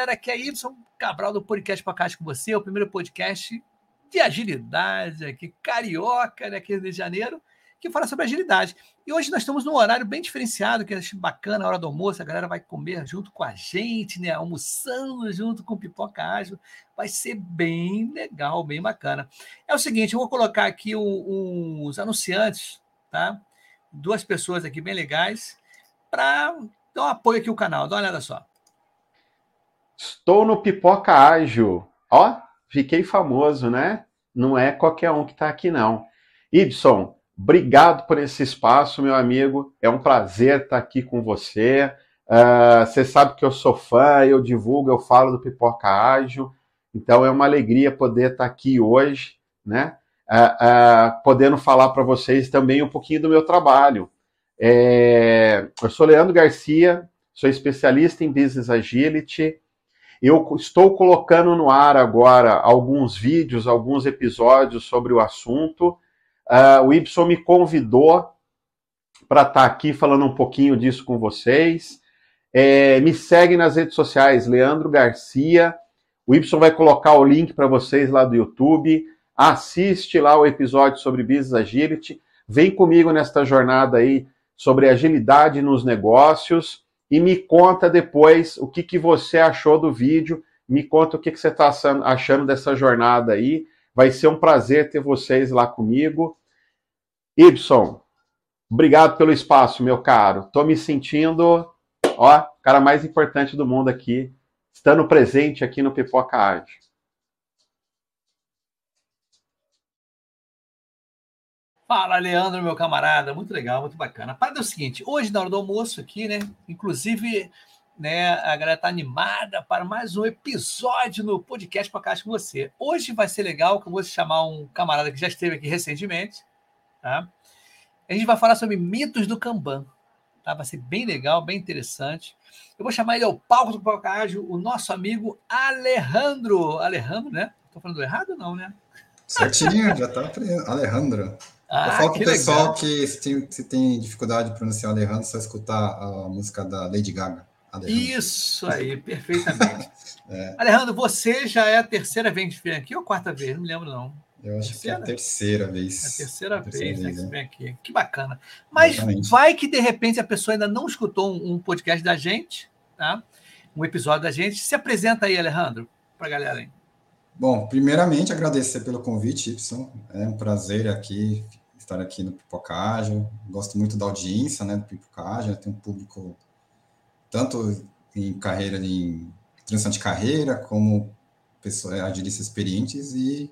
galera. Aqui é Y Cabral do Podcast Podcast com você, o primeiro podcast de agilidade aqui, carioca, né, aqui no Rio de Janeiro, que fala sobre agilidade. E hoje nós estamos num horário bem diferenciado, que é bacana, a hora do almoço, a galera vai comer junto com a gente, né, almoçando junto com pipoca ágil. Vai ser bem legal, bem bacana. É o seguinte, eu vou colocar aqui os anunciantes, tá? Duas pessoas aqui bem legais, para dar um apoio aqui ao canal. Dá uma olhada só. Estou no Pipoca Ágil. Ó, fiquei famoso, né? Não é qualquer um que está aqui, não. Ibson, obrigado por esse espaço, meu amigo. É um prazer estar aqui com você. Uh, você sabe que eu sou fã, eu divulgo, eu falo do Pipoca Ágil. Então é uma alegria poder estar aqui hoje, né? Uh, uh, podendo falar para vocês também um pouquinho do meu trabalho. É, eu sou Leandro Garcia, sou especialista em Business Agility. Eu estou colocando no ar agora alguns vídeos, alguns episódios sobre o assunto. Uh, o Y me convidou para estar tá aqui falando um pouquinho disso com vocês. É, me segue nas redes sociais, Leandro Garcia. O Y vai colocar o link para vocês lá do YouTube. Assiste lá o episódio sobre Business Agility. Vem comigo nesta jornada aí sobre agilidade nos negócios e me conta depois o que, que você achou do vídeo, me conta o que, que você está achando dessa jornada aí. Vai ser um prazer ter vocês lá comigo. Ibson, obrigado pelo espaço, meu caro. Estou me sentindo, ó, cara mais importante do mundo aqui, estando presente aqui no Pipoca Arte. Fala, Leandro, meu camarada, muito legal, muito bacana. Para é o seguinte, hoje na hora do almoço aqui, né? Inclusive, né, a galera tá animada para mais um episódio no podcast Podcast com você. Hoje vai ser legal, que eu vou chamar um camarada que já esteve aqui recentemente, tá? A gente vai falar sobre mitos do Kanban, tá? Vai ser bem legal, bem interessante. Eu vou chamar ele ao palco do podcast, o nosso amigo Alejandro. Alejandro, né? Estou falando errado não, né? Certinho, já tá aprendendo. Alejandro. Ah, eu falo pro pessoal legal. que se tem, se tem dificuldade de pronunciar Alejandro, só escutar a música da Lady Gaga. Alejandro. Isso aí, perfeitamente. é. Alejandro, você já é a terceira vez que vem aqui ou quarta vez? Não me lembro, não. Eu acho terceira? que é a terceira vez. É a terceira, a terceira vez, vez né, que vem aqui. Que bacana. Mas Exatamente. vai que, de repente, a pessoa ainda não escutou um, um podcast da gente, tá? um episódio da gente. Se apresenta aí, Alejandro, para a galera aí. Bom, primeiramente agradecer pelo convite, Y. É um prazer aqui estar aqui no Pipocagem. Gosto muito da audiência, né, do Pipocagem. Tem um público tanto em carreira, em transição de carreira, como pessoas agilistas experientes e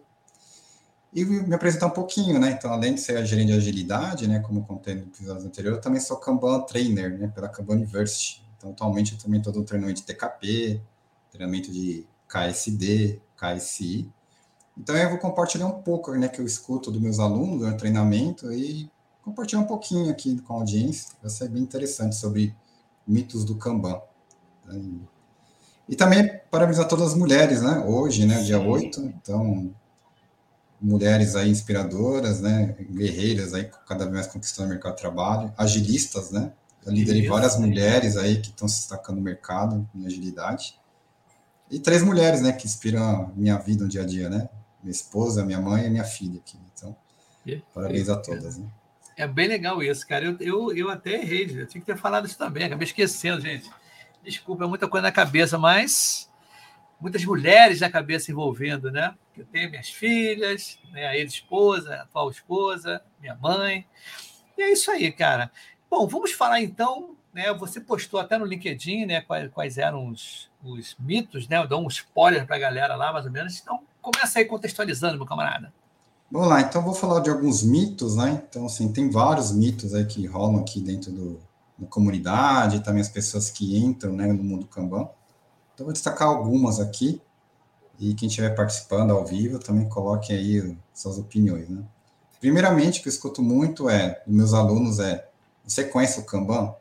e me apresentar um pouquinho, né? Então, além de ser gerente de agilidade, né, como contei no episódio anterior, eu também sou Kanban Trainer, né, pela Kanban University. Então, atualmente eu também estou dando treinamento de TKP, treinamento de KSD, KSI, então eu vou compartilhar um pouco, né, que eu escuto dos meus alunos no treinamento e compartilhar um pouquinho aqui com a audiência. Vai ser bem interessante sobre mitos do Kanban. E também parabenizar todas as mulheres, né? Hoje, né, dia 8, então mulheres aí inspiradoras, né, guerreiras aí cada vez mais conquistando o mercado de trabalho, agilistas, né? Eu liderei várias mulheres aí que estão se destacando no mercado em agilidade. E três mulheres, né, que inspiram a minha vida no dia a dia, né? minha esposa, minha mãe e minha filha aqui. Então, parabéns a todas. Né? É bem legal isso, cara. Eu, eu, eu até errei, eu tinha que ter falado isso também, acabei esquecendo, gente. Desculpa, é muita coisa na cabeça, mas muitas mulheres na cabeça envolvendo, né? Eu tenho minhas filhas, né? a ex-esposa, a atual esposa, minha mãe. E é isso aí, cara. Bom, vamos falar então, né? Você postou até no LinkedIn, né? Quais, quais eram os, os mitos, né? Eu dou um spoiler para a galera lá, mais ou menos. Então, começa aí contextualizando, meu camarada. Vamos lá, então vou falar de alguns mitos, né? Então, assim, tem vários mitos aí que rolam aqui dentro do, da comunidade, também as pessoas que entram né, no mundo Kanban. Então, vou destacar algumas aqui, e quem estiver participando ao vivo também coloque aí suas opiniões, né? Primeiramente, o que eu escuto muito é, dos meus alunos, é, você conhece o Kanban?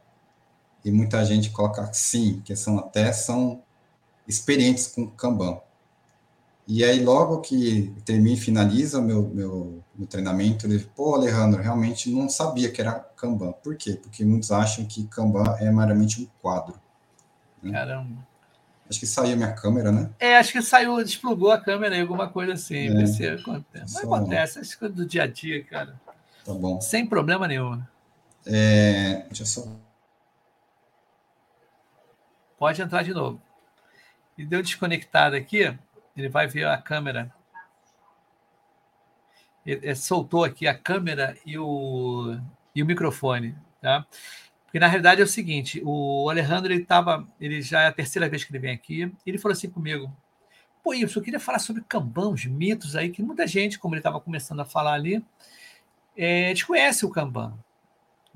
E muita gente coloca sim, que são até são experientes com Kanban. E aí, logo que termina e finaliza o meu, meu, meu treinamento, ele, pô, Alejandro, realmente não sabia que era Kanban. Por quê? Porque muitos acham que Kanban é meramente um quadro. Né? Caramba. Acho que saiu minha câmera, né? É, acho que saiu, desplugou a câmera aí, alguma coisa assim. É. Acontece. Mas acontece, acho que do dia a dia, cara. Tá bom. Sem problema nenhum. É, deixa eu só. Pode entrar de novo. E deu desconectado aqui, ele vai ver a câmera. Ele soltou aqui a câmera e o, e o microfone, tá? Porque na realidade é o seguinte, o Alejandro ele tava, ele já é a terceira vez que ele vem aqui, ele falou assim comigo: "Pô, eu queria falar sobre Kanban, os mitos aí que muita gente, como ele estava começando a falar ali, é, desconhece o Kanban,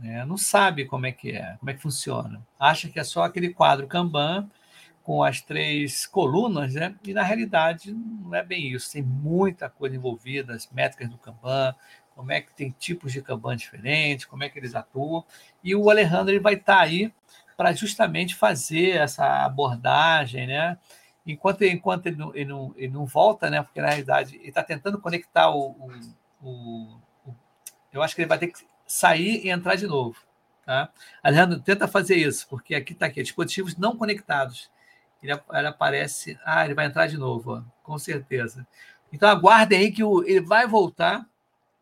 né? não sabe como é que é, como é que funciona. Acha que é só aquele quadro Kanban com as três colunas, né? E na realidade não é bem isso. Tem muita coisa envolvida, as métricas do Kanban, como é que tem tipos de Kanban diferentes, como é que eles atuam. E o Alejandro ele vai estar aí para justamente fazer essa abordagem, né? Enquanto, enquanto ele, não, ele, não, ele não volta, né? Porque na realidade ele está tentando conectar o, o, o, o, Eu acho que ele vai ter que sair e entrar de novo. Tá? Alejandro, tenta fazer isso, porque aqui está aqui, dispositivos não conectados. Ele, ele, aparece. Ah, ele vai entrar de novo, ó, com certeza. Então aguardem aí que o, ele vai voltar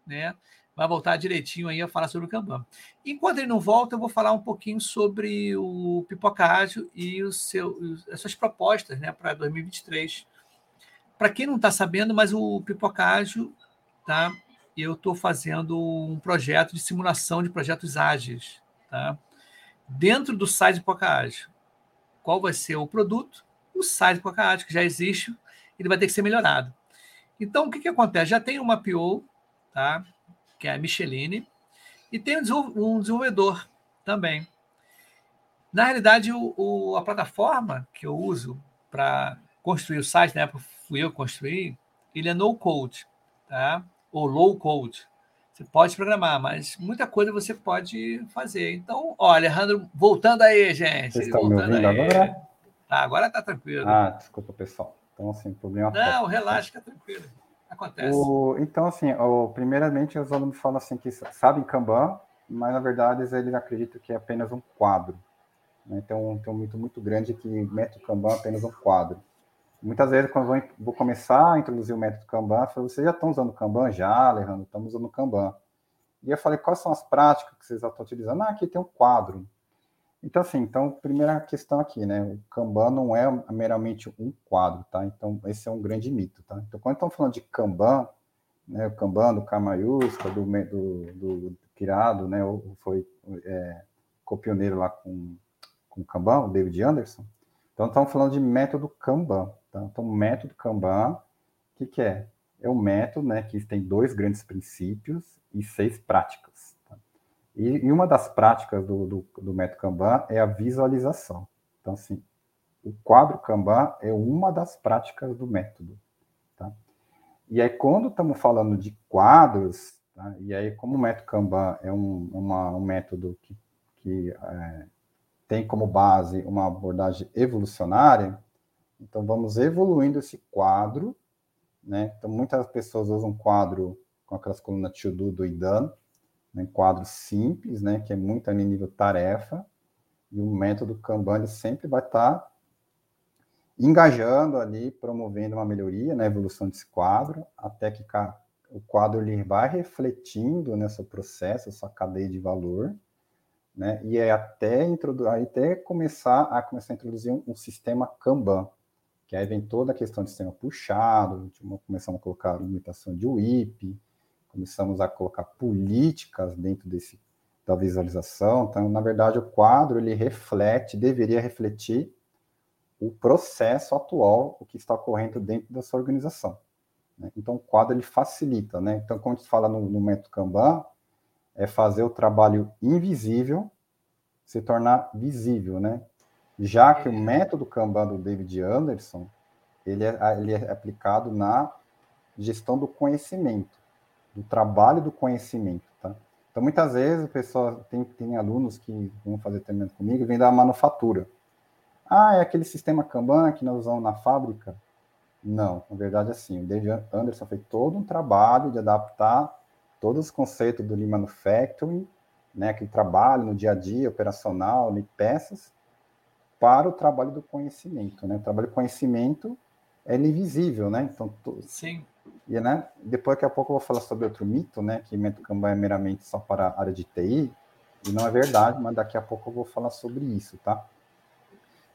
né? Vai voltar direitinho aí a falar sobre o Kanban. Enquanto ele não volta, eu vou falar um pouquinho sobre o Pipoca Ágil e o seu, as suas propostas né, para 2023. Para quem não está sabendo, mas o Pipoca Ágil, tá? Eu estou fazendo um projeto de simulação de projetos ágeis. Tá? Dentro do site Pipoca Ágil. Qual vai ser o produto? O site Pipoca Ágil, que já existe, ele vai ter que ser melhorado. Então, o que, que acontece? Já tem uma PO tá? que é a Micheline, e tem um desenvolvedor também. Na realidade, o, o, a plataforma que eu uso para construir o site, na época fui eu construir, ele é no code, tá? Ou low code. Você pode programar, mas muita coisa você pode fazer. Então, olha, Alejandro, voltando aí, gente. Vocês estão me ouvindo aí. agora? Ah, agora tá tranquilo. Ah, desculpa, pessoal. Então, assim, problema. Não, relaxa, fica tranquilo. Acontece. O, então, assim, o, primeiramente, os alunos falam assim que sabem Kanban, mas na verdade eles acreditam que é apenas um quadro. Né? Então, tem um mito muito grande que método Kanban é apenas um quadro. Muitas vezes, quando vou, vou começar a introduzir o método Kanban, eu falo, vocês já estão usando Kanban? Já, Alejandro, estamos usando Kanban. E eu falei, quais são as práticas que vocês já estão utilizando? Ah, aqui tem um quadro. Então, assim, então, primeira questão aqui, né? O Kanban não é meramente um quadro, tá? Então, esse é um grande mito, tá? Então, quando estamos falando de Kanban, né? O Kanban do K maiúsculo, do, do, do, do Kirado, né? Ou foi é, copioneiro lá com, com o Kanban, o David Anderson. Então, estamos falando de método Kanban, tá? Então, o método Kanban, o que, que é? É o método, né? Que tem dois grandes princípios e seis práticas. E, e uma das práticas do, do, do, método Kanban é a visualização. Então, assim, o quadro Kanban é uma das práticas do método. Tá? E aí, quando estamos falando de quadros, tá? e aí, como o método Kanban é um, uma, um método que, que é, tem como base uma abordagem evolucionária, então vamos evoluindo esse quadro. Né? Então, muitas pessoas usam quadro com aquelas colunas to-do do IDAN, né, quadro simples, né, que é muito ali nível tarefa, e o método Kanban sempre vai estar tá engajando ali, promovendo uma melhoria na né, evolução desse quadro, até que o quadro ele vai refletindo nesse processo, essa cadeia de valor, né, e é até, até começar a começar a introduzir um, um sistema Kanban, que aí vem toda a questão de sistema puxado, começamos a colocar limitação de WIP, começamos a colocar políticas dentro desse da visualização. Então, na verdade, o quadro ele reflete, deveria refletir o processo atual, o que está ocorrendo dentro da sua organização. Né? Então, o quadro ele facilita, né? Então, quando a gente fala no, no método Kanban, é fazer o trabalho invisível se tornar visível, né? Já que o método Kanban do David Anderson, ele é, ele é aplicado na gestão do conhecimento do trabalho do conhecimento, tá? Então, muitas vezes, o pessoal tem, tem alunos que vão fazer treinamento comigo e vêm da manufatura. Ah, é aquele sistema Kanban que nós usamos na fábrica? Não, na verdade, assim, o David Anderson fez todo um trabalho de adaptar todos os conceitos do Lean Manufacturing, né, aquele trabalho no dia a dia, operacional, de peças, para o trabalho do conhecimento, né? O trabalho do conhecimento é invisível, né? Então, Sim. E, né, depois, daqui a pouco, eu vou falar sobre outro mito, né? Que método Kanban é meramente só para a área de TI. E não é verdade, mas daqui a pouco eu vou falar sobre isso, tá?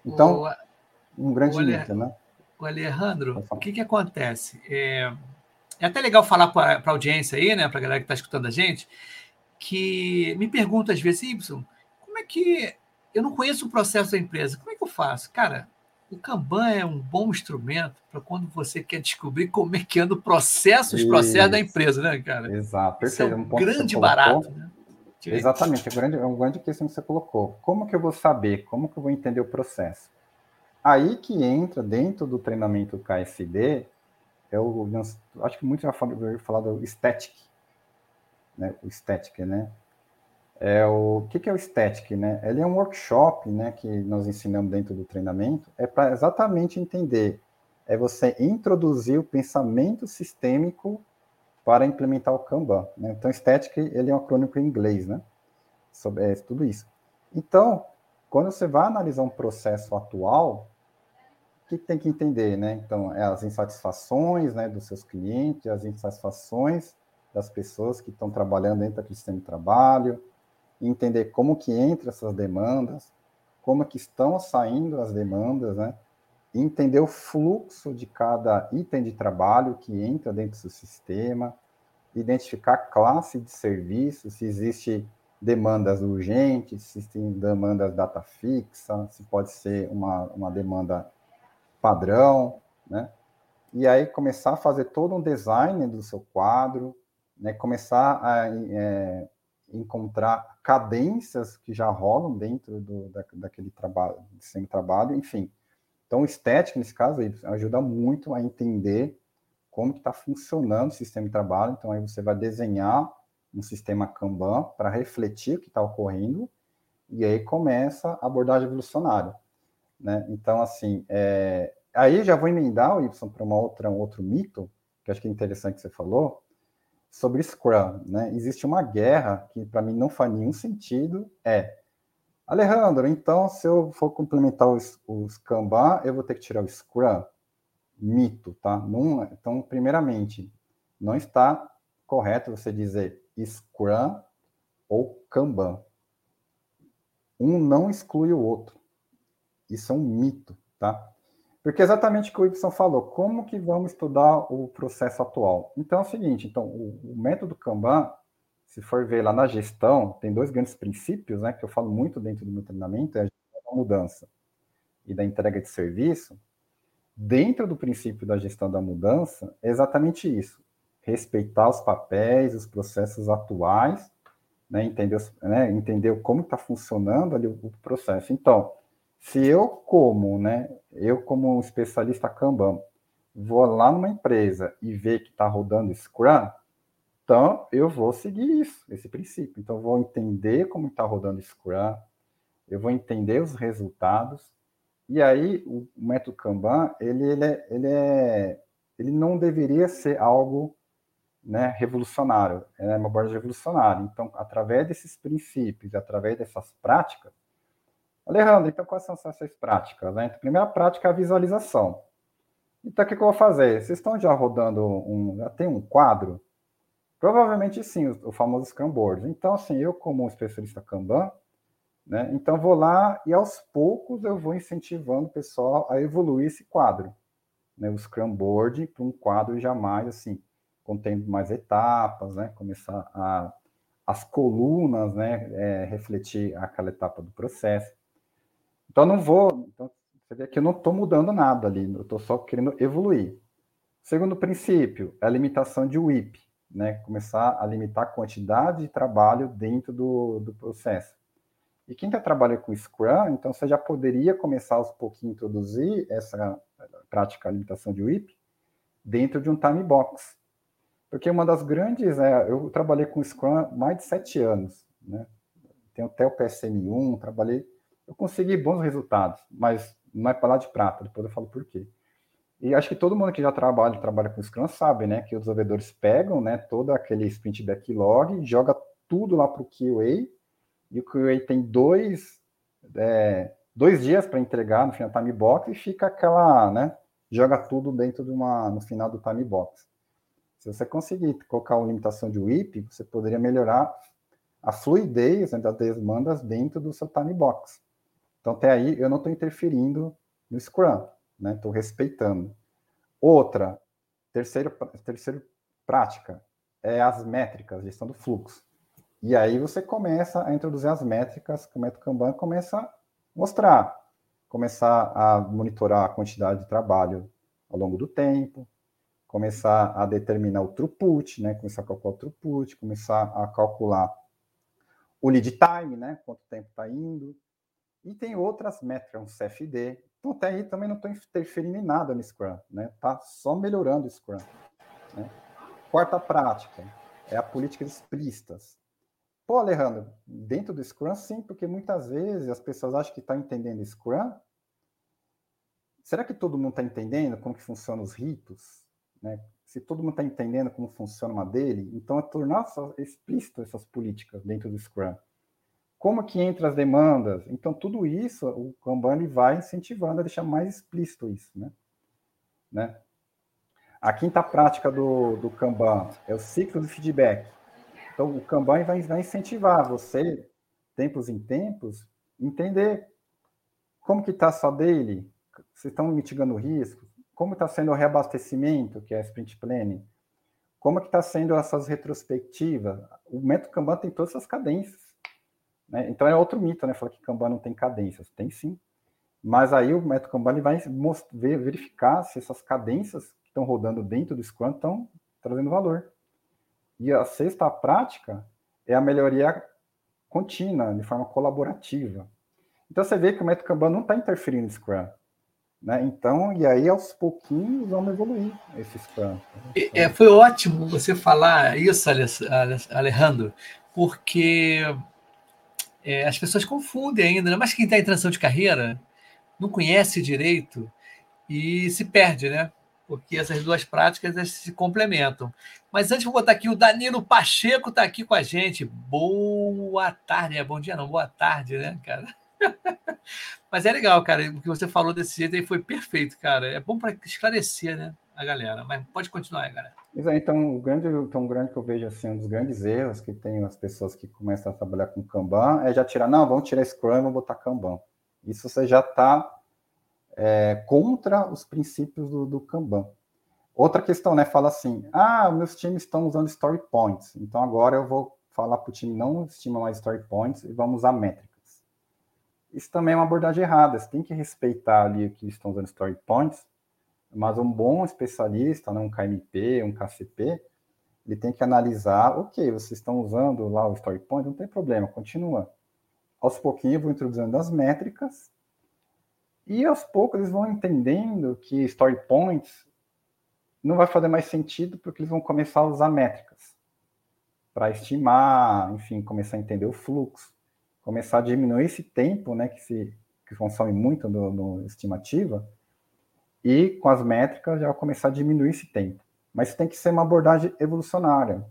Então, o, um grande o mito, né? O Alejandro, o que que acontece? É, é até legal falar para a audiência aí, né? Para a galera que está escutando a gente, que me pergunta às vezes, Y, como é que eu não conheço o processo da empresa? Como é que eu faço? Cara, o Kanban é um bom instrumento para quando você quer descobrir como é que anda o processo, os processos da empresa, né, cara? Exato, perfeito. é um, um grande barato, né? Exatamente, é um grande, é um grande questão que você colocou. Como que eu vou saber? Como que eu vou entender o processo? Aí que entra dentro do treinamento KSD, é o, acho que muitos já falaram falar do static, né? O static, né? É o, o que, que é o Static, né? Ele é um workshop, né, que nós ensinamos dentro do treinamento, é para exatamente entender, é você introduzir o pensamento sistêmico para implementar o Kanban. Né? Então, Static, ele é um acrônimo em inglês, né? Sobre é, tudo isso. Então, quando você vai analisar um processo atual, o que tem que entender, né? Então, é as insatisfações, né, dos seus clientes, as insatisfações das pessoas que estão trabalhando dentro daquele sistema de trabalho, entender como que entra essas demandas, como que estão saindo as demandas, né? Entender o fluxo de cada item de trabalho que entra dentro do sistema, identificar classe de serviço, se existe demandas urgentes, se tem demandas data fixa, se pode ser uma, uma demanda padrão, né? E aí começar a fazer todo um design do seu quadro, né? Começar a é, encontrar cadências que já rolam dentro do, da, daquele trabalho, sem trabalho, enfim. Então, o estético, nesse caso, ajuda muito a entender como que está funcionando o sistema de trabalho. Então, aí você vai desenhar um sistema Kanban para refletir o que está ocorrendo, e aí começa a abordagem evolucionária. Né? Então, assim, é... aí já vou emendar Y para um outro mito, que acho que é interessante que você falou, sobre Scrum, né? Existe uma guerra que para mim não faz nenhum sentido, é Alejandro, então se eu for complementar os, os Kanban, eu vou ter que tirar o Scrum? Mito, tá? Não, então, primeiramente, não está correto você dizer Scrum ou Kanban. Um não exclui o outro. Isso é um mito, tá? Porque é exatamente o que o Y falou, como que vamos estudar o processo atual? Então é o seguinte, então o, o, método Kanban, se for ver lá na gestão, tem dois grandes princípios, né, que eu falo muito dentro do meu treinamento, é a mudança e da entrega de serviço. Dentro do princípio da gestão da mudança, é exatamente isso, respeitar os papéis, os processos atuais, né, entender, né, entender como está funcionando ali o, o processo. Então, se eu como, né, eu como especialista Kanban, vou lá numa empresa e ver que está rodando Scrum, então eu vou seguir isso, esse princípio. Então eu vou entender como está rodando Scrum, eu vou entender os resultados, e aí o método Kanban, ele, ele, é, ele, é, ele não deveria ser algo né, revolucionário, é uma abordagem revolucionária. Então, através desses princípios, através dessas práticas, Alejandro, então quais são essas práticas? Né? Então, a primeira prática é a visualização. Então, o que, eu vou fazer? Vocês estão já rodando um. Já tem um quadro? Provavelmente sim, o, o famoso Scrum Board. Então, assim, eu, como especialista Kanban, né, então vou lá e aos poucos eu vou incentivando o pessoal a evoluir esse quadro. Né, o Scrum Board para um quadro jamais assim, contendo mais etapas, né, começar a as colunas, né, é, refletir aquela etapa do processo. Então, não vou. Então, você vê que eu não estou mudando nada ali, eu estou só querendo evoluir. Segundo princípio, é a limitação de WIP, né? Começar a limitar a quantidade de trabalho dentro do, do processo. E quem está trabalhando com Scrum, então você já poderia começar aos pouquinhos a introduzir essa prática de limitação de WIP dentro de um time box. Porque uma das grandes, é, eu trabalhei com Scrum mais de sete anos, né? Tenho até o PSM1, trabalhei eu consegui bons resultados, mas não é lá de prata, depois eu falo por quê. E acho que todo mundo que já trabalha, trabalha com Scrum sabe, né, que os desenvolvedores pegam, né, todo aquele sprint backlog, joga tudo lá para o QA, e o QA tem dois, é, dois dias para entregar no final do time box e fica aquela, né? Joga tudo dentro de uma, no final do time box. Se você conseguir colocar uma limitação de WIP, você poderia melhorar a fluidez né, das demandas dentro do seu time box. Então, até aí, eu não estou interferindo no Scrum, né? Estou respeitando. Outra, terceira, terceira prática, é as métricas, gestão do fluxo. E aí você começa a introduzir as métricas que o método Kanban começa a mostrar, começar a monitorar a quantidade de trabalho ao longo do tempo, começar a determinar o throughput, né? Começar a calcular o throughput, começar a calcular o lead time, né? Quanto tempo está indo. E tem outras métricas, um CFD. Então, até aí também não estou interferindo em nada no Scrum, né? Tá só melhorando o Scrum. Né? Quarta prática é a política explícitas. Pô, Alejandro, dentro do Scrum, sim, porque muitas vezes as pessoas acham que estão tá entendendo Scrum. Será que todo mundo está entendendo como que funcionam os ritos? Né? Se todo mundo está entendendo como funciona uma dele, então é tornar explícito essas políticas dentro do Scrum. Como que entra as demandas? Então, tudo isso, o Kanban vai incentivando a deixar mais explícito isso, né? né? A quinta prática do, do Kanban é o ciclo de feedback. Então, o Kanban vai, vai incentivar você, tempos em tempos, entender como que está a sua daily, vocês estão mitigando riscos, como está sendo o reabastecimento, que é a sprint planning, como que está sendo essas retrospectivas. O método Kanban tem todas essas cadências. Né? Então, é outro mito, né? Falar que Kanban não tem cadências. Tem sim. Mas aí o método Kanban vai verificar se essas cadências que estão rodando dentro do Scrum estão trazendo valor. E a sexta prática é a melhoria contínua, de forma colaborativa. Então você vê que o método Kanban não está interferindo no Scrum. Né? Então, e aí aos pouquinhos vamos evoluir esse Scrum. É, foi ótimo você falar isso, Alejandro, porque é, as pessoas confundem ainda, né? mas quem está em transição de carreira não conhece direito e se perde, né? porque essas duas práticas se complementam. Mas antes, vou botar aqui o Danilo Pacheco está aqui com a gente. Boa tarde, é bom dia não, boa tarde, né, cara? Mas é legal, cara, o que você falou desse jeito aí foi perfeito, cara. É bom para esclarecer, né, a galera. Mas pode continuar aí, galera. Então, o grande, então, o grande que eu vejo assim, um dos grandes erros que tem as pessoas que começam a trabalhar com Kanban é já tirar, não, vamos tirar Scrum e vamos botar Kanban. Isso você já está é, contra os princípios do, do Kanban. Outra questão, né? Fala assim: ah, meus times estão usando story points, então agora eu vou falar para o time não estima mais story points e vamos usar métricas. Isso também é uma abordagem errada. Você tem que respeitar ali que estão usando story points, mas um bom especialista, né, um KMP, um KCP, ele tem que analisar, ok, vocês estão usando lá o story point, não tem problema, continua. Aos pouquinhos eu vou introduzindo as métricas e aos poucos eles vão entendendo que story points não vai fazer mais sentido porque eles vão começar a usar métricas para estimar, enfim, começar a entender o fluxo, começar a diminuir esse tempo, né, que se que consome muito no, no estimativa, e com as métricas já começar a diminuir esse tempo. Mas tem que ser uma abordagem evolucionária.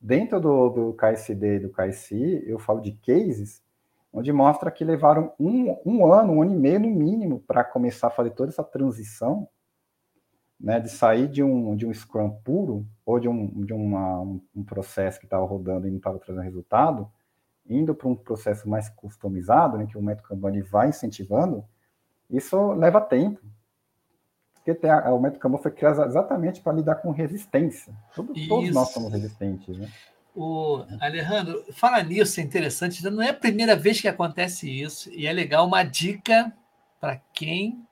Dentro do, do KSD e do KSI, eu falo de cases onde mostra que levaram um, um ano, um ano e meio no mínimo, para começar a fazer toda essa transição, né, de sair de um, de um Scrum puro, ou de um, de uma, um, um processo que estava rodando e não estava trazendo resultado, indo para um processo mais customizado, né, que o método Kanban vai incentivando, isso leva tempo. Porque tem a, o foi criado exatamente para lidar com resistência. todos nós somos resistentes, né? O Alejandro, fala nisso, é interessante. Não é a primeira vez que acontece isso, e é legal uma dica para quem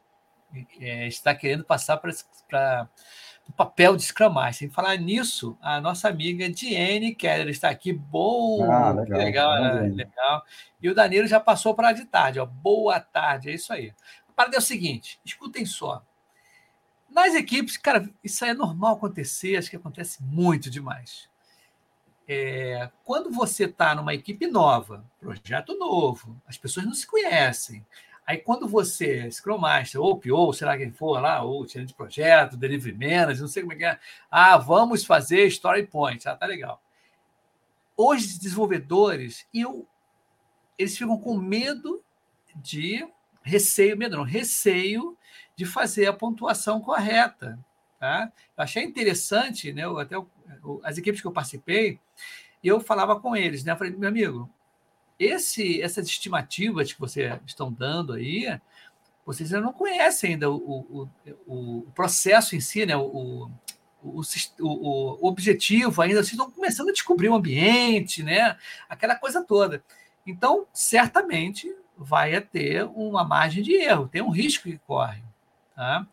é, está querendo passar para o papel de Scrum Master. Em falar nisso, a nossa amiga Diane Keller está aqui. Bom, ah, legal, legal, é, legal. E o Danilo já passou para de tarde. Ó. Boa tarde, é isso aí. A parada é o seguinte: escutem só. Nas equipes, cara, isso é normal acontecer, acho que acontece muito demais é, quando você está numa equipe nova, projeto novo, as pessoas não se conhecem. Aí, quando você, Scrum Master, ou PO, será quem for lá, ou gerente de projeto, Delivery Manager, não sei como é que é. Ah, vamos fazer Story Point. Ah, tá legal. Os desenvolvedores, eu, eles ficam com medo de receio, medo não, receio de fazer a pontuação correta. Tá? Eu achei interessante, né? Eu, até as equipes que eu participei, eu falava com eles, né? Eu falei, meu amigo, esse, essas estimativas que vocês estão dando aí, vocês ainda não conhecem ainda o, o, o processo em si, né? O, o, o, objetivo ainda, vocês estão começando a descobrir o ambiente, né? Aquela coisa toda. Então, certamente vai ter uma margem de erro, tem um risco que corre. Tá?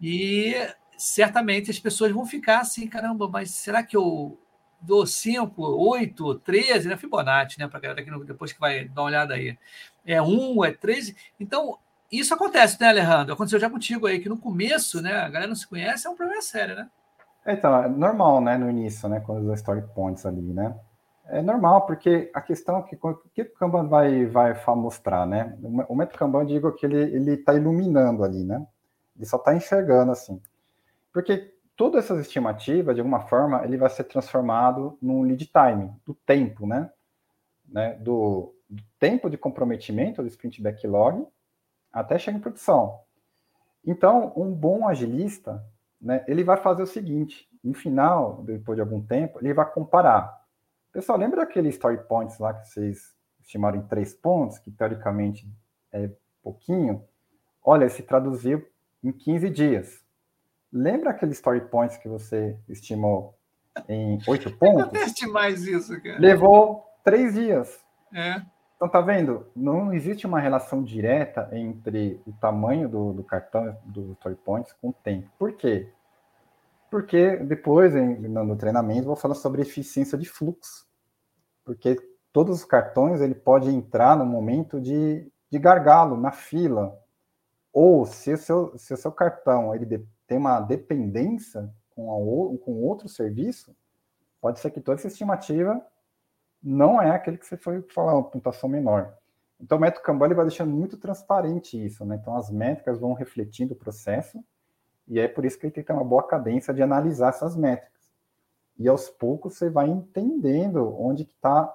E certamente as pessoas vão ficar assim, caramba, mas será que eu dou 5, 8, 13, né? Fibonacci, né? Para a galera que depois que vai dar uma olhada aí. É 1, é 13. Então, isso acontece, né, Alejandro? Aconteceu já contigo aí, que no começo, né, a galera não se conhece, é um problema sério, né? Então, é normal, né, no início, né, quando os story points ali, né? É normal, porque a questão é que o que o Kanban vai, vai mostrar, né? O método Kanban, digo que ele está iluminando ali, né? Ele só está enxergando assim. Porque todas essas estimativas, de alguma forma, ele vai ser transformado num lead time, do tempo, né? né? Do, do tempo de comprometimento do sprint backlog até chegar em produção. Então, um bom agilista, né, ele vai fazer o seguinte, no final, depois de algum tempo, ele vai comparar. Pessoal, lembra daquele story points lá que vocês estimaram em três pontos, que teoricamente é pouquinho? Olha, se traduziu em 15 dias. Lembra aquele story points que você estimou em oito pontos? Teste mais isso, cara. Levou três dias. É. Então, tá vendo? Não existe uma relação direta entre o tamanho do, do cartão do story points com o tempo. Por quê? Porque depois, no treinamento, vou falar sobre eficiência de fluxo. Porque todos os cartões ele pode entrar no momento de, de gargalo, na fila. Ou se o seu, se o seu cartão ele de, tem uma dependência com, a, com outro serviço, pode ser que toda essa estimativa não é aquele que você foi falar, uma pontuação menor. Então, o método Kanban vai deixando muito transparente isso, né? Então, as métricas vão refletindo o processo, e é por isso que ele tem que ter uma boa cadência de analisar essas métricas. E aos poucos você vai entendendo onde que está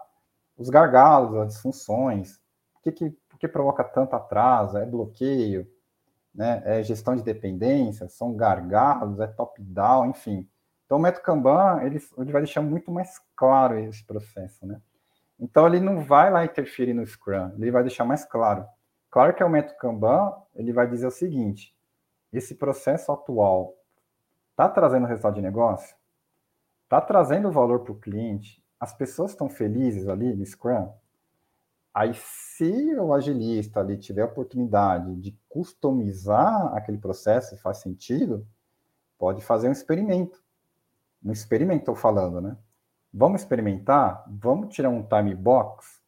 os gargalos, as disfunções, o que, que, que provoca tanto atraso, é bloqueio, né? é gestão de dependência, são gargalos, é top-down, enfim. Então, o método Kanban, ele, ele vai deixar muito mais claro esse processo, né? Então, ele não vai lá interferir no Scrum, ele vai deixar mais claro. Claro que é o método Kanban, ele vai dizer o seguinte, esse processo atual está trazendo resultado de negócio? Está trazendo valor para o cliente? As pessoas estão felizes ali no Scrum? Aí, se o agilista ali tiver a oportunidade de customizar aquele processo, faz sentido, pode fazer um experimento no experimento estou falando, né? Vamos experimentar? Vamos tirar um time box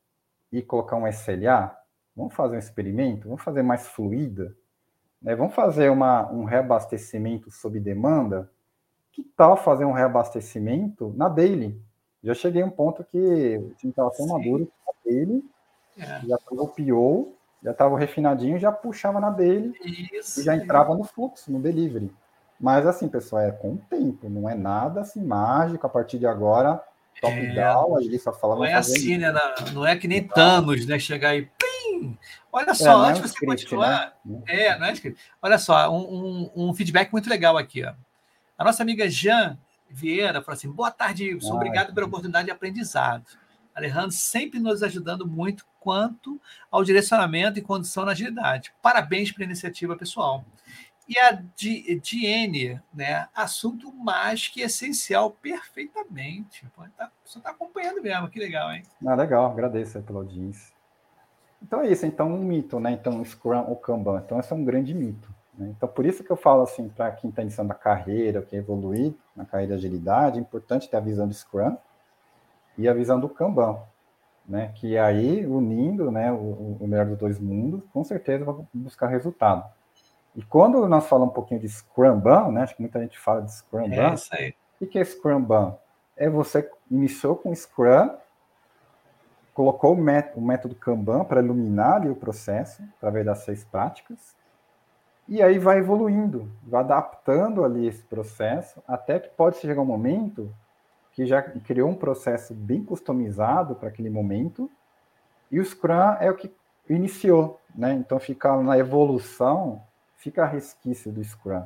e colocar um SLA? Vamos fazer um experimento? Vamos fazer mais fluida? Né? Vamos fazer uma, um reabastecimento sob demanda? Que tal fazer um reabastecimento na daily? Já cheguei a um ponto que o time estava tão maduro que na daily é. já estava o PO, já estava refinadinho, já puxava na daily Isso, e já entrava no fluxo, no delivery. Mas assim, pessoal, é com o tempo, não é nada assim mágico a partir de agora, top é, down, aí só falava. Não é assim, né? Não é que nem então, Thanos, né? Chegar e pim! Olha é, só, é, antes de você script, continuar. Né? É, não é script. Olha só, um, um, um, feedback muito legal aqui, ó. A nossa amiga Jean Vieira falou assim: boa tarde, Ibson. Obrigado pela oportunidade de aprendizado. Alejandro sempre nos ajudando muito quanto ao direcionamento e condição na agilidade. Parabéns pela iniciativa pessoal. E a Diene, né? Assunto mais que essencial, perfeitamente. Tá, você está acompanhando mesmo, que legal, hein? Ah, legal, agradeço pela audiência. Então é isso, então um mito, né? Então, Scrum ou Kanban. Então, esse é um grande mito. Né? Então, por isso que eu falo assim, para quem está iniciando a carreira, quer evoluir na carreira de agilidade, é importante ter a visão do Scrum e a visão do Kanban. Né, que aí, unindo né, o, o melhor dos dois mundos, com certeza vai buscar resultado. E quando nós falamos um pouquinho de Scrumban, né? Acho que muita gente fala de Scrumban. É isso aí. O que é Scrumban? É você iniciou com Scrum, colocou o método, o método Kanban para iluminar ali o processo, através das seis práticas, e aí vai evoluindo, vai adaptando ali esse processo, até que pode chegar um momento que já criou um processo bem customizado para aquele momento, e o Scrum é o que iniciou, né? Então fica na evolução, fica a resquício do Scrum.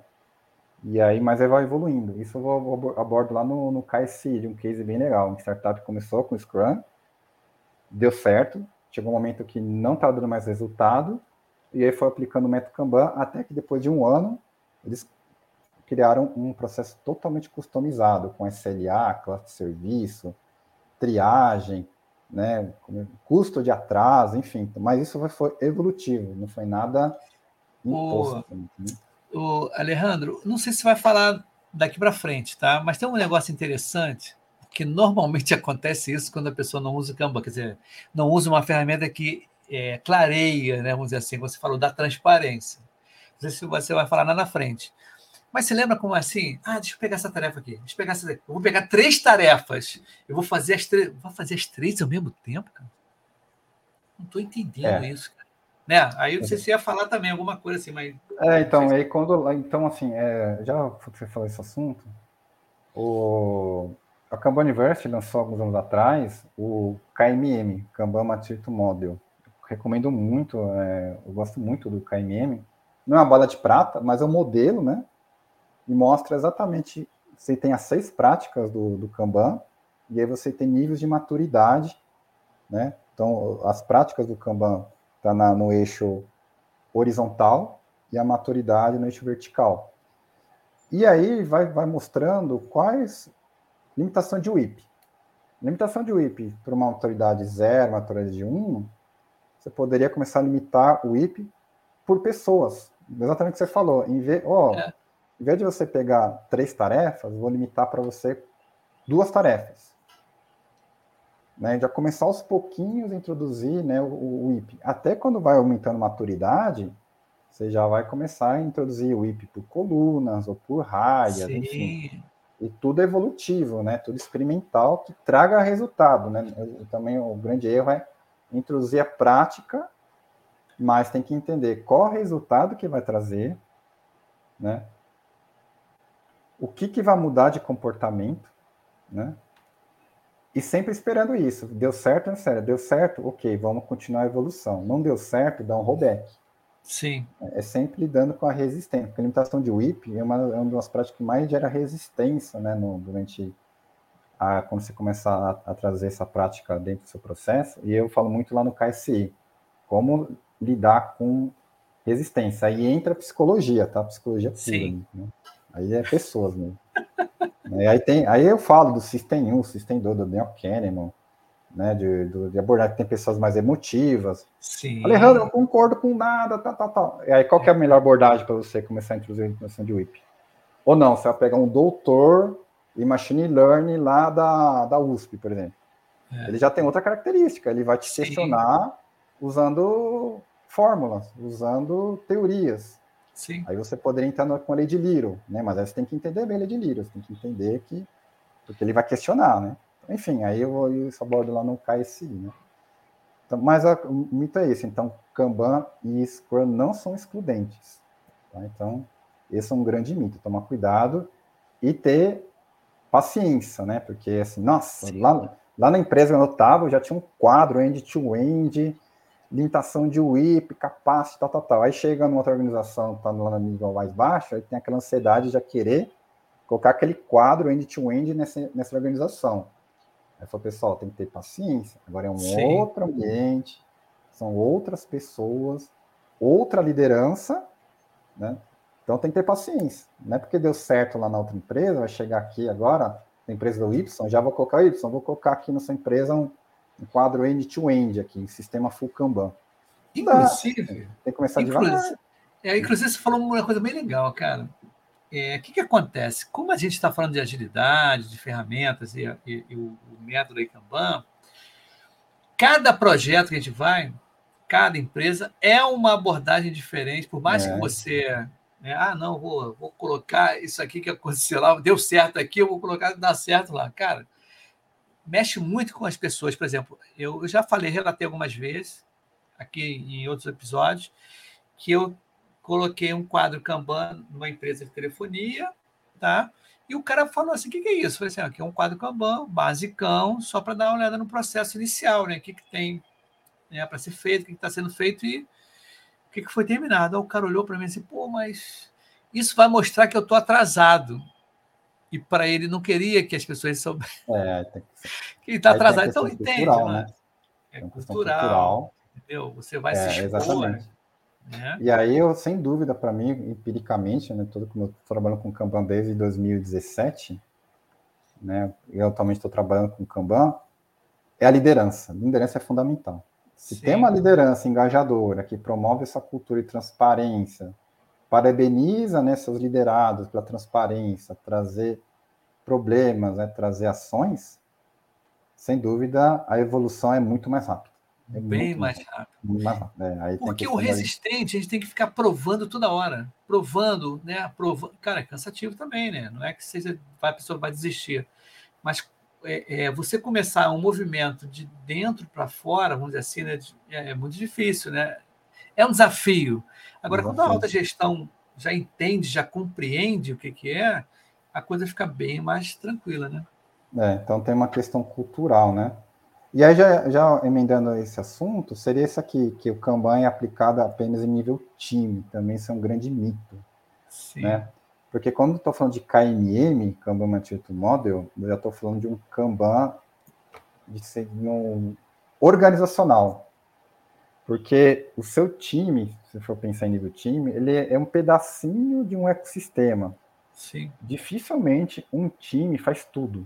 E aí, mas aí vai evoluindo. Isso eu vou abordo lá no, no KSI, um case bem legal. Uma startup começou com Scrum, deu certo, chegou um momento que não estava dando mais resultado, e aí foi aplicando o método Kanban, até que depois de um ano, eles criaram um processo totalmente customizado, com SLA, classe de serviço, triagem, né, custo de atraso, enfim. Mas isso foi evolutivo, não foi nada imposto. O, o Alejandro, não sei se vai falar daqui para frente, tá? Mas tem um negócio interessante que normalmente acontece isso quando a pessoa não usa o Kanban, quer dizer, não usa uma ferramenta que é, clareia, né, vamos dizer assim, você falou da transparência. Não sei se você vai falar lá na frente. Mas você lembra como é assim? Ah, deixa eu pegar essa tarefa aqui. Deixa eu pegar essa. Eu vou pegar três tarefas. Eu vou fazer as três. Vou fazer as três ao mesmo tempo, cara. Não estou entendendo é. isso, cara. Né? Aí não sei se ia falar também alguma coisa assim, mas. É, então, aí quando. Então, assim, é, já você falou esse assunto, o, a Kanban University lançou alguns anos atrás o KMM, Kanban Maturity Model. Eu recomendo muito, é, eu gosto muito do KMM. Não é uma bala de prata, mas é um modelo, né? E mostra exatamente, você tem as seis práticas do, do Kanban, e aí você tem níveis de maturidade, né? Então, as práticas do Kanban tá no eixo horizontal e a maturidade no eixo vertical. E aí vai, vai mostrando quais limitação de WIP. Limitação de WIP para uma autoridade 0, uma autoridade 1, um, você poderia começar a limitar o WIP por pessoas. Exatamente o que você falou. Em vez, oh, é. Em vez de você pegar três tarefas, vou limitar para você duas tarefas. Né, já começar aos pouquinhos a introduzir né, o, o IP. Até quando vai aumentando maturidade, você já vai começar a introduzir o IP por colunas ou por raias, Sim. enfim. E tudo evolutivo, né? Tudo experimental que traga resultado, né? Eu, também o grande erro é introduzir a prática, mas tem que entender qual resultado que vai trazer, né? O que, que vai mudar de comportamento, né? E sempre esperando isso. Deu certo, não sério. Deu certo, ok, vamos continuar a evolução. Não deu certo, dá um rollback. Sim. É sempre lidando com a resistência. Porque a limitação de WIP é uma, é uma das práticas que mais gera resistência, né, no, durante a, quando você começar a, a, trazer essa prática dentro do seu processo. E eu falo muito lá no KSI, como lidar com resistência. Aí entra a psicologia, tá? Psicologia pura. Sim. Né? Aí é pessoas mesmo. é, aí, tem, aí eu falo do System 1, System 2, do Daniel Kahneman, né, de, de, de, abordar que tem pessoas mais emotivas. Sim. Alejandro, eu concordo com nada, tal, tal, tal. E aí, qual que é a melhor abordagem para você começar a introduzir a implementação de WIP? Ou não, você vai pegar um doutor em Machine Learning lá da, da USP, por exemplo. É. Ele já tem outra característica, ele vai te Sim. questionar usando fórmulas, usando teorias. Sim. Aí você poderia entrar com a lei de Liro, né? Mas aí você tem que entender bem a lei de Liro, você tem que entender que porque ele vai questionar, né? Enfim, aí eu vou isso abordo lá no KSI, né? Então, mas a, o mito é esse, então Kanban e Scrum não são excludentes. Tá? Então, esse é um grande mito, tomar cuidado e ter paciência, né? Porque assim, nossa, lá, lá na empresa eu notava, já tinha um quadro end-to-end, -end, limitação de WIP, capacity, tal, tal, tal. Aí chega numa outra organização, está lá no nível mais baixo, aí tem aquela ansiedade de já querer colocar aquele quadro end-to-end -end nessa, nessa organização. Aí falou, pessoal, tem que ter paciência. Agora é um Sim. outro ambiente, são outras pessoas, outra liderança, né? Então tem que ter paciência. Não é porque deu certo lá na outra empresa, vai chegar aqui agora, na empresa do Y, já vou colocar o Y, vou colocar aqui nessa empresa um, um quadro end-to-end aqui, sistema full Kanban. Inclusive, tem que começar inclusive, devagar. É, inclusive, você falou uma coisa bem legal, cara. É, o que, que acontece? Como a gente está falando de agilidade, de ferramentas e, e, e o, o, método aí Kanban, cada projeto que a gente vai, cada empresa é uma abordagem diferente, por mais é. que você. Né, ah, não, vou, vou colocar isso aqui que aconteceu lá, deu certo aqui, eu vou colocar, dá certo lá. Cara, mexe muito com as pessoas. Por exemplo, eu, já falei, relatei algumas vezes, aqui em outros episódios, que eu coloquei um quadro Kanban numa empresa de telefonia, tá? E o cara falou assim: o que, que, é isso? Eu falei assim: aqui é um quadro Kanban, basicão, só para dar uma olhada no processo inicial, né? O que, que tem né, para ser feito, o que está sendo feito. E que, que foi terminado? Aí o cara olhou para mim e disse, pô, mas isso vai mostrar que eu estou atrasado. E para ele não queria que as pessoas soubessem É, tem está a atrasado. Então entende, cultural, né? né? É questão cultural, cultural. entendeu? Você vai É, se expor, exatamente. né? E aí, eu, sem dúvida, para mim, empiricamente, né, todo como eu estou trabalhando com Kanban desde 2017, né, eu atualmente estou trabalhando com Kanban, é a liderança. Liderança é fundamental. Se Sim. tem uma liderança engajadora que promove essa cultura de transparência, parabeniza né, seus liderados pela transparência, trazer problemas, né, trazer ações, sem dúvida a evolução é muito mais rápida. É Bem muito mais rápido. muito mais rápida. É, aí Porque o resistente, a gente tem que ficar provando toda hora. Provando, né? Provando. Cara, é cansativo também, né? Não é que seja, vai, a pessoa vai desistir. Mas é, é, você começar um movimento de dentro para fora, vamos dizer assim, né? é, é muito difícil, né? É um desafio. Agora, quando a alta gestão já entende, já compreende o que, que é, a coisa fica bem mais tranquila, né? É, então tem uma questão cultural, né? E aí, já, já emendando esse assunto, seria esse aqui, que o Kanban é aplicado apenas em nível time, também isso é um grande mito, Sim. né? Porque quando eu estou falando de KMM, Kanban Maturity Model, eu já estou falando de um Kanban de ser no organizacional. Porque o seu time, se for pensar em nível time, ele é um pedacinho de um ecossistema. Sim. Dificilmente um time faz tudo.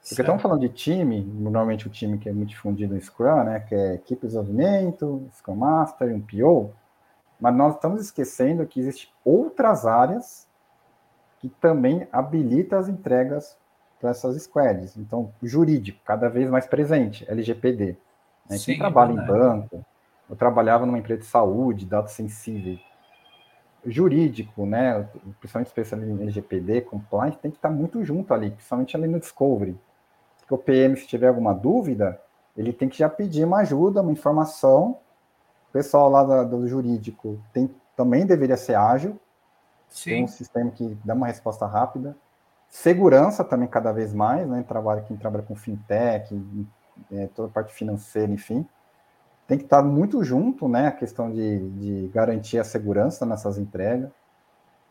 Porque Certo. estamos falando de time, normalmente o time que é muito difundido no Scrum, né, que é equipe de desenvolvimento, Scrum Master, um PO, mas nós estamos esquecendo que existem outras áreas que também habilitam as entregas para essas squads. Então, jurídico, cada vez mais presente, LGPD. Né? Sim, Quem trabalha em verdade. banco, eu trabalhava numa empresa de saúde, dados sensíveis, jurídico, né, principalmente especialista em LGPD, compliance, tem que estar muito junto ali, principalmente ali no discovery. Porque o PM, se tiver alguma dúvida, ele tem que já pedir uma ajuda, uma informação. O pessoal lá da- do jurídico tem, também deveria ser ágil, tem um Sim. sistema que dá uma resposta rápida. Segurança também cada vez mais, né? Trabalha, quem trabalha com fintech, é, toda a parte financeira, enfim. Tem que estar muito junto, né? A questão de, de garantir a segurança nessas entregas.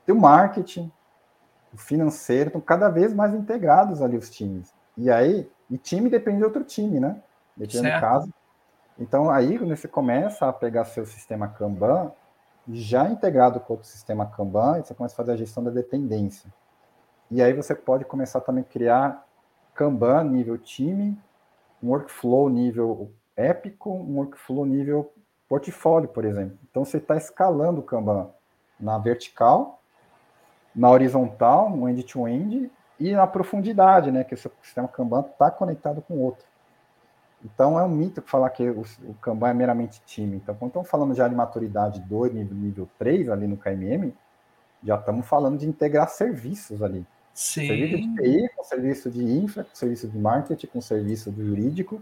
Tem o marketing, o financeiro, estão cada vez mais integrados ali os times. E aí, e time depende de outro time, né? Depende do caso. Então, aí, quando você começa a pegar seu sistema Kanban, já integrado com outro sistema Kanban, você começa a fazer a gestão da dependência. E aí você pode começar também a criar Kanban nível time, um workflow nível épico, um workflow nível portfólio, por exemplo. Então você está escalando o Kanban na vertical, na horizontal, no end-to-end, e na profundidade, né? Que o sistema Kanban está conectado com o outro. Então é um mito falar que o, o Kanban é meramente time. Então, quando estamos falando já de maturidade 2, nível, nível 3 ali no KMM, já estamos falando de integrar serviços ali. Serviço de Sim. TI, com serviço de infra, com serviço de marketing, com serviço do jurídico,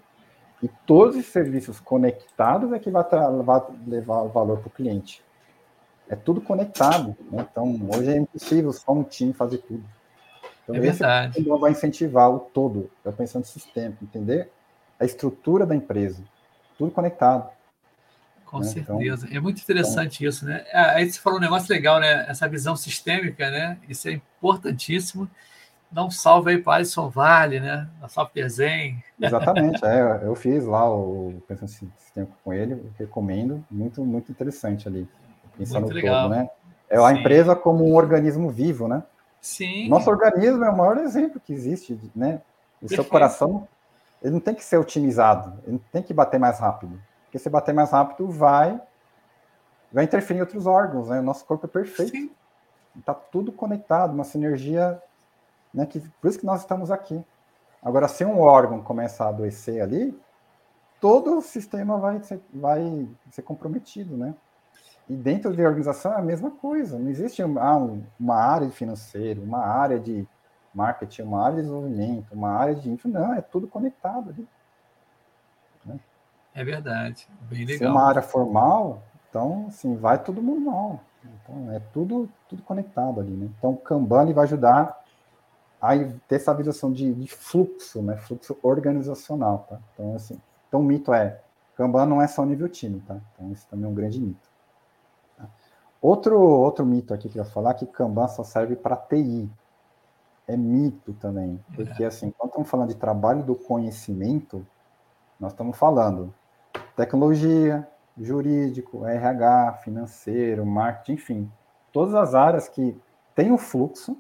e todos os serviços conectados é que vai, vai levar o valor para o cliente. É tudo conectado. né? Então, hoje é impossível só um time fazer tudo. Então, É esse verdade. Vai incentivar o todo, vai pensando no sistema, entender a estrutura da empresa, tudo conectado. Com né? Então- certeza. é muito interessante isso, né? Ah, Aí você falou um negócio legal, né? Essa visão sistêmica, né? Isso é importantíssimo. Dá um salve aí para Alisson Vale, né? Da Software Zen. Exatamente, é, eu fiz lá o pensando em sistema com ele, recomendo, muito, muito interessante ali. Pensando Muito no legal. todo, né? É a Sim. empresa como um organismo vivo, né? Sim. Nosso organismo é o maior exemplo que existe, né? O seu coração, ele não tem que ser otimizado, ele não tem que bater mais rápido. Porque se bater mais rápido, vai vai interferir em outros órgãos, né? O nosso corpo é perfeito. Sim. Está tudo conectado, uma sinergia, né? Que, por isso que nós estamos aqui. Agora, se um órgão começa a adoecer ali, todo o sistema vai ser, vai ser comprometido, né? E dentro da organização é a mesma coisa. Não existe ah, um- uma área de financeiro, uma área de marketing, uma área de desenvolvimento, uma área de infra. Não, é tudo conectado ali. É verdade. Bem Se é legal. uma área formal, então, assim, vai todo mundo mal. Então, é tudo, tudo conectado ali, né? Então, o Kanban vai ajudar ter essa visão de, de fluxo, né? Fluxo organizacional, tá? Então, assim, então o mito é, Kanban não é só nível time, tá? Então, esse também é um grande mito. Outro, outro mito aqui que eu ia falar é que Kanban só serve para TI. É mito também. Porque, é. assim, quando estamos falando de trabalho do conhecimento, nós estamos falando tecnologia, jurídico, RH, financeiro, marketing, enfim, todas as áreas que têm o fluxo,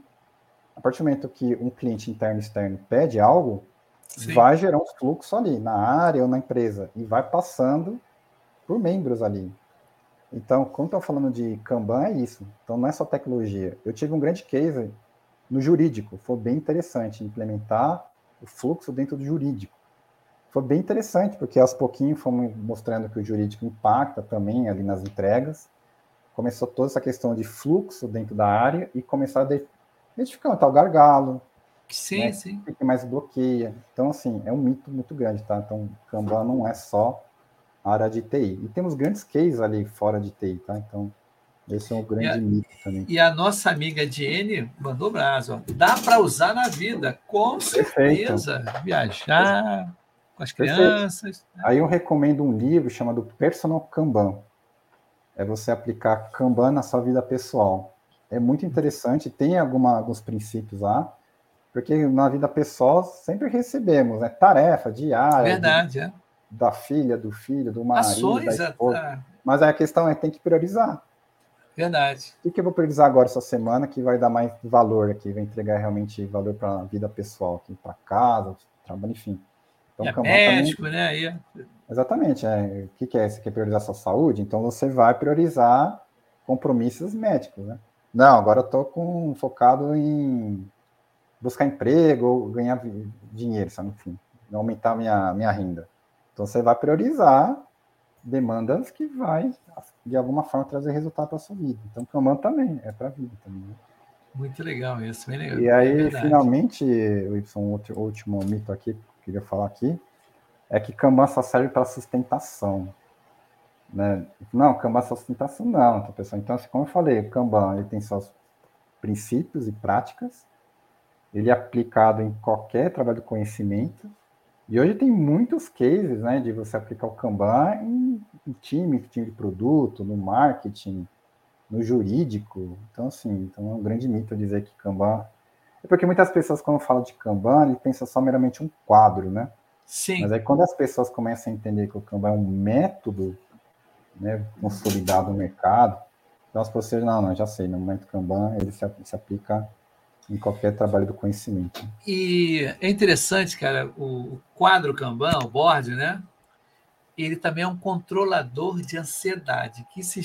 a partir do momento que um cliente interno e externo pede algo, Sim. vai gerar um fluxo ali, na área ou na empresa, e vai passando por membros ali. Então, quando estou falando de Kanban, é isso. Então, não é só tecnologia. Eu tive um grande case no jurídico, foi bem interessante implementar o fluxo dentro do jurídico. Foi bem interessante, porque aos pouquinhos fomos mostrando que o jurídico impacta também ali nas entregas. Começou toda essa questão de fluxo dentro da área e começaram a identificar o tal gargalo. Sim, né? sim. O que mais bloqueia. Então, assim, é um mito muito grande, tá? Então, Kanban não é só área de TI. E temos grandes cases ali fora de TI, tá? Então, esse é um grande a, mito também. E a nossa amiga Diene mandou braço, ó. Dá para usar na vida, com certeza. Perfeito. Viajar com as crianças. Né? Aí eu recomendo um livro chamado Personal Kanban. É você aplicar Kanban na sua vida pessoal. É muito interessante, tem alguma, alguns princípios lá, porque na vida pessoal sempre recebemos, né? Tarefa diária. Verdade, de, é da filha, do filho, do marido, Ações, da esposa. É. Mas aí a questão é tem que priorizar. Verdade. O que, eu vou priorizar agora essa semana que vai dar mais valor aqui, vai entregar realmente valor para a vida pessoal, aqui para casa, trabalho, enfim. Então, é médico, também... né? Aí... É Exatamente. É. O que, que é? Você quer priorizar sua saúde? Então você vai priorizar compromissos médicos, né? Não, agora eu estou com, focado em buscar emprego ou ganhar dinheiro, sabe? Enfim, aumentar minha, minha renda. Então você vai priorizar demandas que vai, de alguma forma, trazer resultado para a sua vida. Então, Kanban também, é para a vida também. Né? Muito legal isso, bem legal. E aí, é finalmente, o outro, último mito aqui, que eu queria falar aqui, é que Kanban só serve para sustentação. Né? Não, Kanban é só sustentação não, tá, pessoal? Então, assim, como eu falei, o Kanban ele tem seus princípios e práticas, ele é aplicado em qualquer trabalho de conhecimento, e hoje tem muitos cases, né, de você aplicar o Kanban em, em time, time de produto, no marketing, no jurídico. Então, assim, então é um grande mito dizer que Kanban... É porque muitas pessoas, quando falam de Kanban, eles pensam só meramente um quadro, né? Sim. Mas aí quando as pessoas começam a entender que o Kanban é um método né, consolidado no mercado, então as pessoas, não, não, já sei, no momento Kanban ele se, se aplica em qualquer trabalho do conhecimento. E é interessante, cara, o quadro Kanban, o board, né? Ele também é um controlador de ansiedade, que se,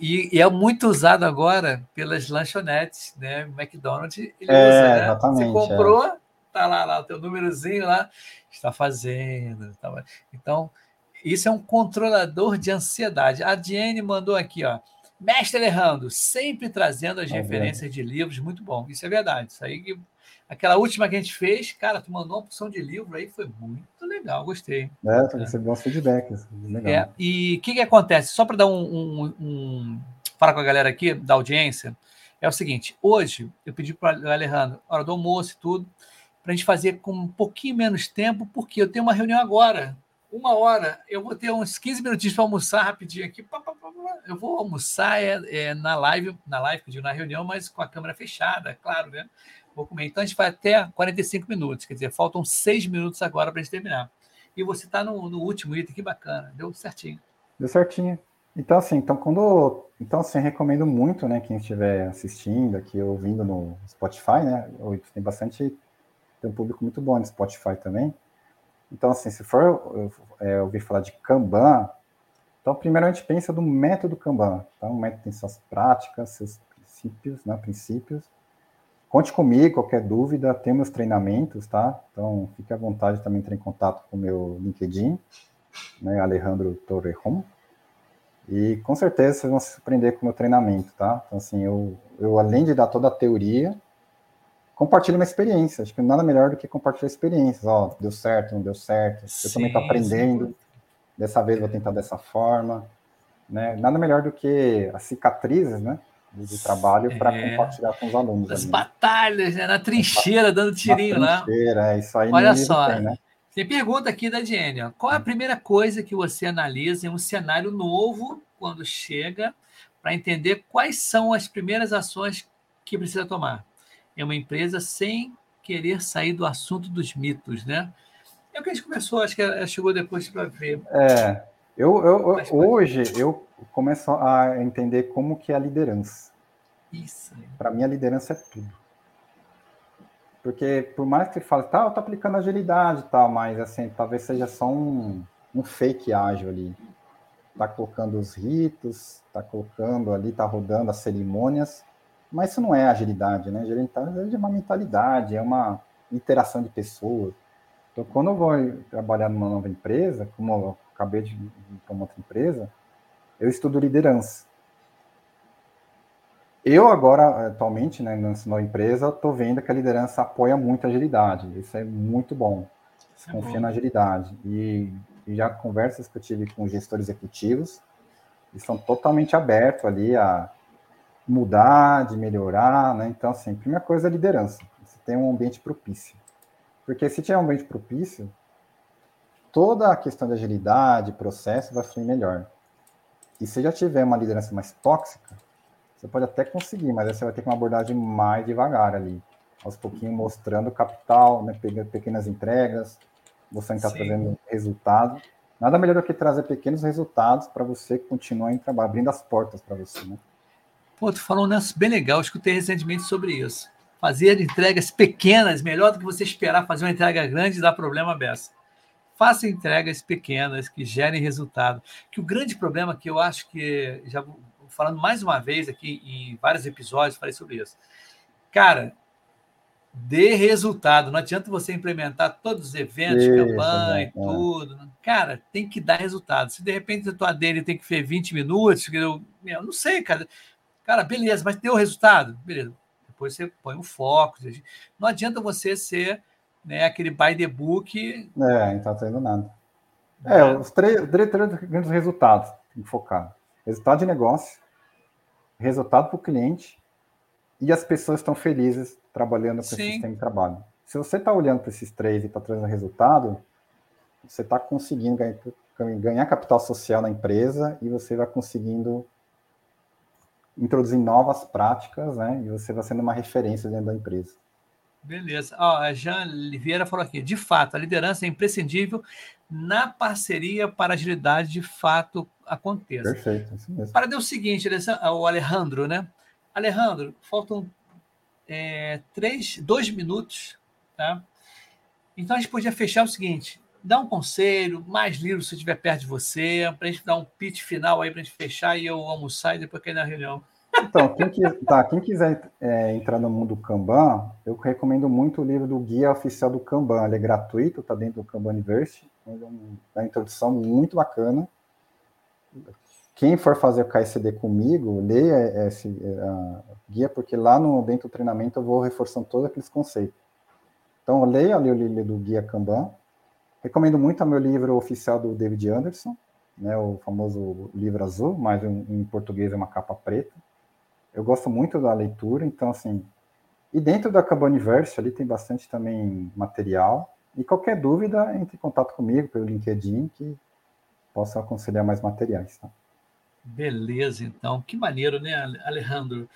e, e é muito usado agora pelas lanchonetes, né? McDonald's ele é, usa, né? Exatamente, Você comprou, é. tá lá, lá o teu númerozinho lá, está fazendo. Tá... Então, isso é um controlador de ansiedade. A Diane mandou aqui, ó. Mestre Alejandro, sempre trazendo as é referências de livros, muito bom. Isso é verdade. Isso aí, aquela última que a gente fez, cara, tu mandou uma opção de livro aí, foi muito legal, gostei. É, tu recebeu uns feedbacks. Legal. É, e o que, que acontece? Só para dar um, um, um. Falar com a galera aqui da audiência, é o seguinte: hoje eu pedi para o Alejandro, hora do almoço e tudo, para a gente fazer com um pouquinho menos tempo, porque eu tenho uma reunião agora uma hora, eu vou ter uns 15 minutinhos para almoçar rapidinho aqui. Eu vou almoçar é, é, na live, na live, na reunião, mas com a câmera fechada, claro, né? Vou comer. Então a gente vai até 45 minutos, quer dizer, faltam seis minutos agora para a gente terminar. E você está no, no, último item, que bacana, deu certinho. Deu certinho. Então, assim, então quando. Então, assim, recomendo muito, né, quem estiver assistindo aqui, ouvindo no Spotify, né? Tem bastante. Tem um público muito bom no Spotify também. Então, assim, se for é, ouvir falar de Kanban, então, primeiro a gente pensa do método Kanban. Então, o método tem suas práticas, seus princípios, né, princípios. Conte comigo, qualquer dúvida, tem meus treinamentos, tá? Então, fique à vontade também entrar em contato com o meu LinkedIn, né, Alejandro Torrejon. E com certeza vocês vão se surpreender com o meu treinamento, tá? Então, assim, eu, eu além de dar toda a teoria, compartilhe uma experiência. Acho que nada melhor do que compartilhar experiências. Ó, deu certo, não deu certo. Eu sim, também estou aprendendo. Sim. Dessa vez vou tentar dessa forma. Né? Nada melhor do que as cicatrizes, né? De trabalho para é. compartilhar com os alunos. As ali, batalhas, né? Na trincheira, dando tirinho Na trincheira, lá. É isso aí. Olha só. Tem, né? tem pergunta aqui da Diene. Qual é a primeira coisa que você analisa em um cenário novo quando chega para entender quais são as primeiras ações que precisa tomar. É uma empresa sem querer sair do assunto dos mitos, né? É o que a gente começou, acho que chegou depois para ver. É, eu, eu, hoje eu começo a entender como que é a liderança. Isso. Para mim a liderança é tudo. Porque por mais que você fale, tá, eu tô aplicando agilidade e tal, mas assim, talvez seja só um, um fake ágil ali. Tá colocando os ritos, tá colocando ali, tá rodando as cerimônias, mas isso não é agilidade, né? Agilidade é uma mentalidade, é uma interação de pessoas. Então, quando eu vou trabalhar numa nova empresa, como eu acabei de ir para uma outra empresa, eu estudo liderança. Eu agora, atualmente, né, nessa empresa, estou vendo que a liderança apoia muito a agilidade. Isso é muito bom. Isso é Confia bom. na agilidade. E, e, já conversas que eu tive com gestores executivos, eles são totalmente abertos ali a mudar, de melhorar, né? Então, assim, primeira coisa é liderança. Você tem um ambiente propício. Porque se tiver um ambiente propício, toda a questão de agilidade, processo vai fluir melhor. E se já tiver uma liderança mais tóxica, você pode até conseguir, mas aí você vai ter uma abordagem mais devagar ali, aos pouquinhos mostrando capital, né, pequenas entregas, você está trazendo resultado. Nada melhor do que trazer pequenos resultados para você continuar em trabalho, abrindo as portas para você, né? Pô, tu falou um negócio bem legal, escutei recentemente sobre isso. Fazer entregas pequenas, melhor do que você esperar fazer uma entrega grande e dar problema beça. Faça entregas pequenas que gerem resultado. Que o grande problema que eu acho que já falando mais uma vez aqui em vários episódios, falei sobre isso. Cara, dê resultado. Não adianta você implementar todos os eventos, isso, campanha, é, tudo. Né? Cara, tem que dar resultado. Se de repente a tua dele tem que fer 20 minutos, eu, eu não sei, cara. Cara, beleza, mas deu resultado? Beleza. Depois você põe o foco. Não adianta você ser né, aquele by the book. É, não está tendo nada. É, os três, três, três grandes resultados tem que focar. Resultado de negócio, resultado para o cliente e as pessoas estão felizes trabalhando com esse sistema de trabalho. Se você está olhando para esses três e está trazendo resultado, você está conseguindo ganhar, ganhar, capital social na empresa e você vai conseguindo introduzir novas práticas, né? E você vai sendo uma referência dentro da empresa. Beleza. Ó, a Jean Oliveira falou aqui: de fato, a liderança é imprescindível na parceria para a agilidade de fato aconteça. Perfeito, isso mesmo. Para o seguinte, o Alejandro, né? Alejandro, faltam é, três, dois minutos, tá? Então a gente podia fechar o seguinte: dá um conselho, mais livros se estiver perto de você, para a gente dar um pitch final aí para a gente fechar e eu almoçar e depois cair na reunião. Então, quem, quis, tá, quem quiser é, entrar no mundo Kanban, eu recomendo muito o livro do Guia Oficial do Kanban. Ele é gratuito, está dentro do Kanban University. É uma introdução muito bacana. Quem for fazer o KSD comigo, leia esse guia, porque lá no, dentro do treinamento eu vou reforçando todos aqueles conceitos. Então, leia ali o livro do Guia Kanban. Recomendo muito o meu livro oficial do David Anderson, né, o famoso livro azul, mas em, português é uma capa preta eu gosto muito da leitura, então, assim, e dentro da Cabaniverse ali tem bastante também material. E qualquer dúvida, entre em contato comigo pelo LinkedIn, que posso aconselhar mais materiais. Tá? Beleza, então. Que maneiro, né, Alejandro?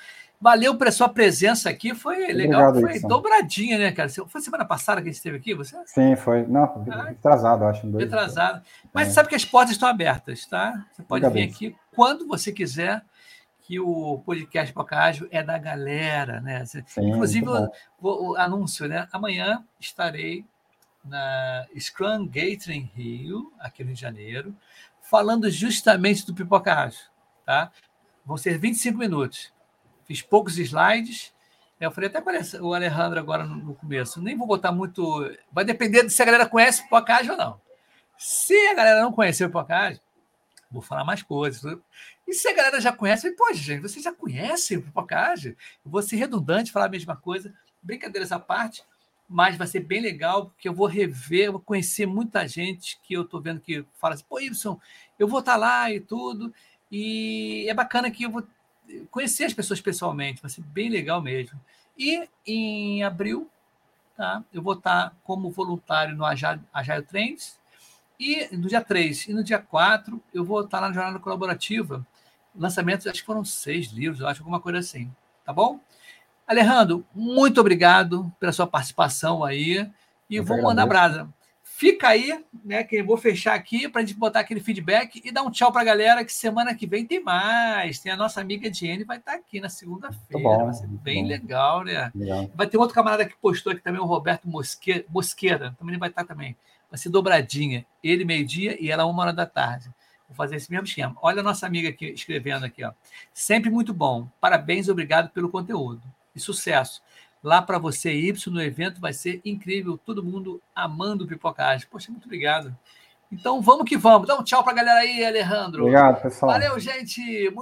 Valeu pela sua presença aqui, foi legal, Obrigado, foi dobradinha, né, cara? Foi semana passada que a gente esteve aqui, você? Sim, foi. Não, ah, atrasado, acho. Dois, atrasado. Mas é. sabe que as portas estão abertas, tá? Você pode vir aqui quando você quiser que o podcast Pocágio é da galera, né? Sim, Inclusive, o, o, anúncio, né? Amanhã estarei na Scrum Gathering Rio, aqui no Rio de Janeiro, falando justamente do Pipocágio, tá? Vão ser 25 minutos. Fiz poucos slides. Eu falei até para o Alejandro agora no começo. Nem vou botar muito. Vai depender de se a galera conhece Pipocágio ou não. Se a galera não conhecer o Pipocágio, vou falar mais coisas. E se a galera já conhece, pô, gente, você já conhece o Pipocage? Eu vou ser redundante, falar a mesma coisa. Brincadeiras à parte, mas vai ser bem legal, porque eu vou rever, eu vou conhecer muita gente que eu estou vendo que fala assim, pô, Ibson, eu vou estar tá lá e tudo. E é bacana que eu vou conhecer as pessoas pessoalmente, vai ser bem legal mesmo. E em abril, tá, eu vou estar como voluntário no Agile, Agile Trends, e no dia 3 e no dia 4 eu vou estar lá na jornada colaborativa, lançamentos, acho que foram seis livros, eu acho, alguma coisa assim. Tá bom? Alejandro, muito obrigado pela sua participação aí. E eu vou mandar brasa. Fica aí, né? Que eu vou fechar aqui para a gente botar aquele feedback e dar um tchau para a galera. Que semana que vem tem mais. Tem a nossa amiga Diene, vai estar tá aqui na segunda-feira. Vai ser bem bom. legal, né? Legal. Vai ter outro camarada que postou aqui também, o Roberto Mosqueira. Mosqueira também vai estar tá também. Vai ser dobradinha. Ele meio-dia e ela uma hora da tarde. Vou fazer esse mesmo esquema. Olha a nossa amiga aqui escrevendo aqui, ó. Sempre muito bom. Parabéns, obrigado pelo conteúdo. E sucesso. Lá para você, Y, no evento vai ser incrível. Todo mundo amando pipocagem. Poxa, muito obrigado. Então vamos que vamos. Dá um tchau para a galera aí, Alejandro. Obrigado, pessoal. Valeu, gente.